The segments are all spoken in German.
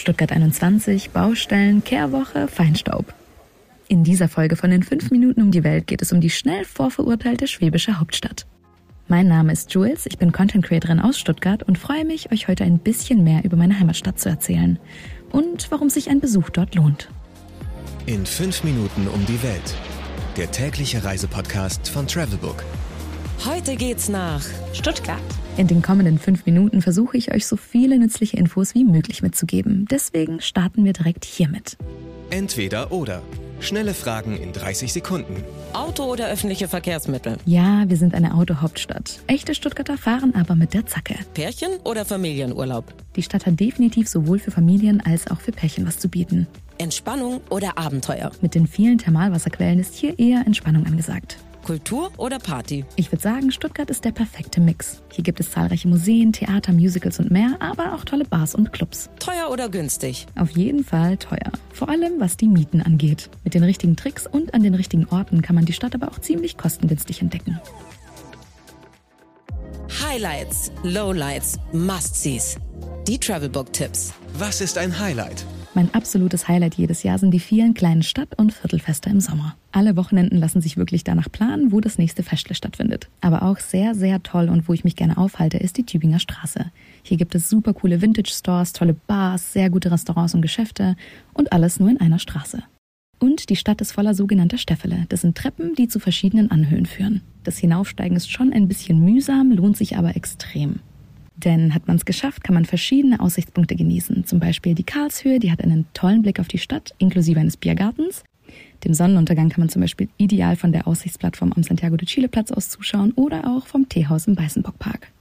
Stuttgart 21, Baustellen, Kehrwoche, Feinstaub. In dieser Folge von den 5 Minuten um die Welt geht es um die schnell vorverurteilte schwäbische Hauptstadt. Mein Name ist Jules, ich bin Content Creatorin aus Stuttgart und freue mich, euch heute ein bisschen mehr über meine Heimatstadt zu erzählen und warum sich ein Besuch dort lohnt. In 5 Minuten um die Welt. Der tägliche Reisepodcast von Travelbook. Heute geht's nach Stuttgart. In den kommenden fünf Minuten versuche ich euch so viele nützliche Infos wie möglich mitzugeben. Deswegen starten wir direkt hiermit. Entweder oder. Schnelle Fragen in 30 Sekunden. Auto oder öffentliche Verkehrsmittel? Ja, wir sind eine Autohauptstadt. Echte Stuttgarter fahren aber mit der Zacke. Pärchen oder Familienurlaub? Die Stadt hat definitiv sowohl für Familien als auch für Pärchen was zu bieten. Entspannung oder Abenteuer? Mit den vielen Thermalwasserquellen ist hier eher Entspannung angesagt. Kultur oder Party? Ich würde sagen, Stuttgart ist der perfekte Mix. Hier gibt es zahlreiche Museen, Theater, Musicals und mehr, aber auch tolle Bars und Clubs. Teuer oder günstig? Auf jeden Fall teuer. Vor allem was die Mieten angeht. Mit den richtigen Tricks und an den richtigen Orten kann man die Stadt aber auch ziemlich kostengünstig entdecken. Highlights, Lowlights, Must-Sees. Die Travelbook-Tipps. Was ist ein Highlight? Mein absolutes Highlight jedes Jahr sind die vielen kleinen Stadt- und Viertelfeste im Sommer. Alle Wochenenden lassen sich wirklich danach planen, wo das nächste Festle stattfindet. Aber auch sehr, sehr toll und wo ich mich gerne aufhalte, ist die Tübinger Straße. Hier gibt es super coole Vintage-Stores, tolle Bars, sehr gute Restaurants und Geschäfte und alles nur in einer Straße. Und die Stadt ist voller sogenannter Stäffele. Das sind Treppen, die zu verschiedenen Anhöhen führen. Das Hinaufsteigen ist schon ein bisschen mühsam, lohnt sich aber extrem. Denn hat man es geschafft, kann man verschiedene Aussichtspunkte genießen. Zum Beispiel die Karlshöhe, die hat einen tollen Blick auf die Stadt, inklusive eines Biergartens. Dem Sonnenuntergang kann man zum Beispiel ideal von der Aussichtsplattform am Santiago de Chile Platz aus zuschauen oder auch vom Teehaus im Weißenbockpark.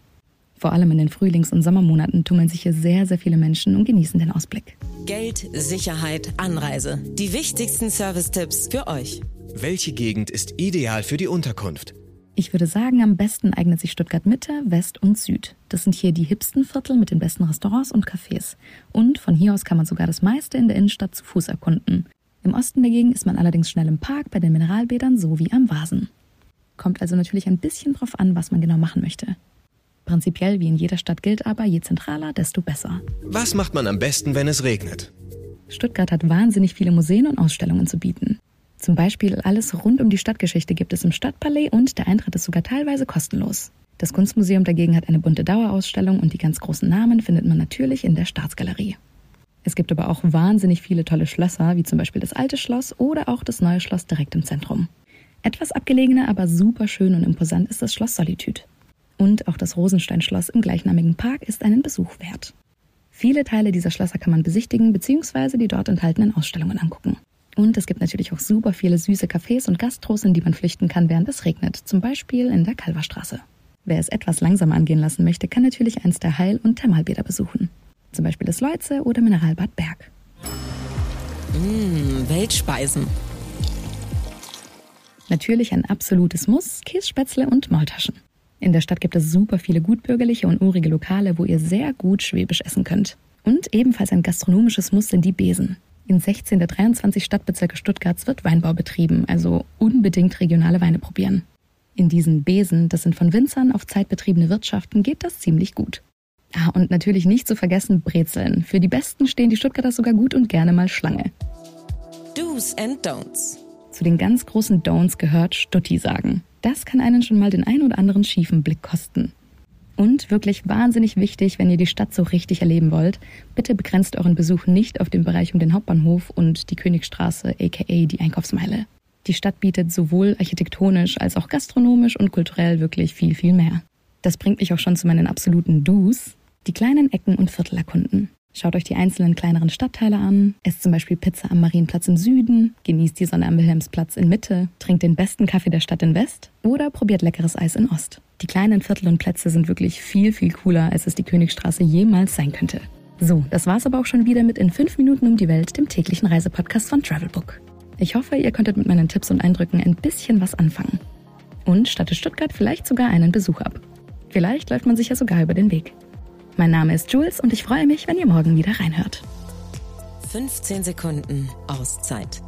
Vor allem in den Frühlings- und Sommermonaten tummeln sich hier sehr, sehr viele Menschen und genießen den Ausblick. Geld, Sicherheit, Anreise. Die wichtigsten Service-Tipps für euch. Welche Gegend ist ideal für die Unterkunft? Ich würde sagen, am besten eignet sich Stuttgart Mitte, West und Süd. Das sind hier die hipsten Viertel mit den besten Restaurants und Cafés. Und von hier aus kann man sogar das meiste in der Innenstadt zu Fuß erkunden. Im Osten dagegen ist man allerdings schnell im Park bei den Mineralbädern sowie am Vasen. Kommt also natürlich ein bisschen drauf an, was man genau machen möchte. Prinzipiell wie in jeder Stadt gilt aber, je zentraler, desto besser. Was macht man am besten, wenn es regnet? Stuttgart hat wahnsinnig viele Museen und Ausstellungen zu bieten. Zum Beispiel alles rund um die Stadtgeschichte gibt es im Stadtpalais und der Eintritt ist sogar teilweise kostenlos. Das Kunstmuseum dagegen hat eine bunte Dauerausstellung und die ganz großen Namen findet man natürlich in der Staatsgalerie. Es gibt aber auch wahnsinnig viele tolle Schlösser, wie zum Beispiel das alte Schloss oder auch das neue Schloss direkt im Zentrum. Etwas abgelegener, aber super schön und imposant ist das Schloss Solitude. Und auch das Rosenstein-Schloss im gleichnamigen Park ist einen Besuch wert. Viele Teile dieser Schlösser kann man besichtigen bzw. die dort enthaltenen Ausstellungen angucken. Und es gibt natürlich auch super viele süße Cafés und Gastros, in die man flüchten kann, während es regnet. Zum Beispiel in der Kalverstraße. Wer es etwas langsamer angehen lassen möchte, kann natürlich eins der Heil- und Thermalbäder besuchen. Zum Beispiel das Leuze oder Mineralbad Berg. Mmh, Weltspeisen. Natürlich ein absolutes Muss, Kässpätzle und Maultaschen. In der Stadt gibt es super viele gutbürgerliche und urige Lokale, wo ihr sehr gut schwäbisch essen könnt. Und ebenfalls ein gastronomisches Muss sind die Besen. In 16 der 23 Stadtbezirke Stuttgarts wird Weinbau betrieben, also unbedingt regionale Weine probieren. In diesen Besen, das sind von Winzern auf zeitbetriebene Wirtschaften, geht das ziemlich gut. Ah, und natürlich nicht zu vergessen Brezeln. Für die Besten stehen die Stuttgarter sogar gut und gerne mal Schlange. Do's and Don'ts. Zu den ganz großen Don'ts gehört Stutti sagen. Das kann einen schon mal den ein oder anderen schiefen Blick kosten. Und wirklich wahnsinnig wichtig, wenn ihr die Stadt so richtig erleben wollt, bitte begrenzt euren Besuch nicht auf den Bereich um den Hauptbahnhof und die Königstraße, aka die Einkaufsmeile. Die Stadt bietet sowohl architektonisch als auch gastronomisch und kulturell wirklich viel, viel mehr. Das bringt mich auch schon zu meinen absoluten Do's, die kleinen Ecken und Viertel erkunden. Schaut euch die einzelnen kleineren Stadtteile an, esst zum Beispiel Pizza am Marienplatz im Süden, genießt die Sonne am Wilhelmsplatz in Mitte, trinkt den besten Kaffee der Stadt in West oder probiert leckeres Eis in Ost. Die kleinen Viertel und Plätze sind wirklich viel, viel cooler, als es die Königstraße jemals sein könnte. So, das war's aber auch schon wieder mit In 5 Minuten um die Welt, dem täglichen Reisepodcast von Travelbook. Ich hoffe, ihr konntet mit meinen Tipps und Eindrücken ein bisschen was anfangen. Und stattet Stuttgart vielleicht sogar einen Besuch ab. Vielleicht läuft man sich ja sogar über den Weg. Mein Name ist Jules und ich freue mich, wenn ihr morgen wieder reinhört. 15 Sekunden Auszeit.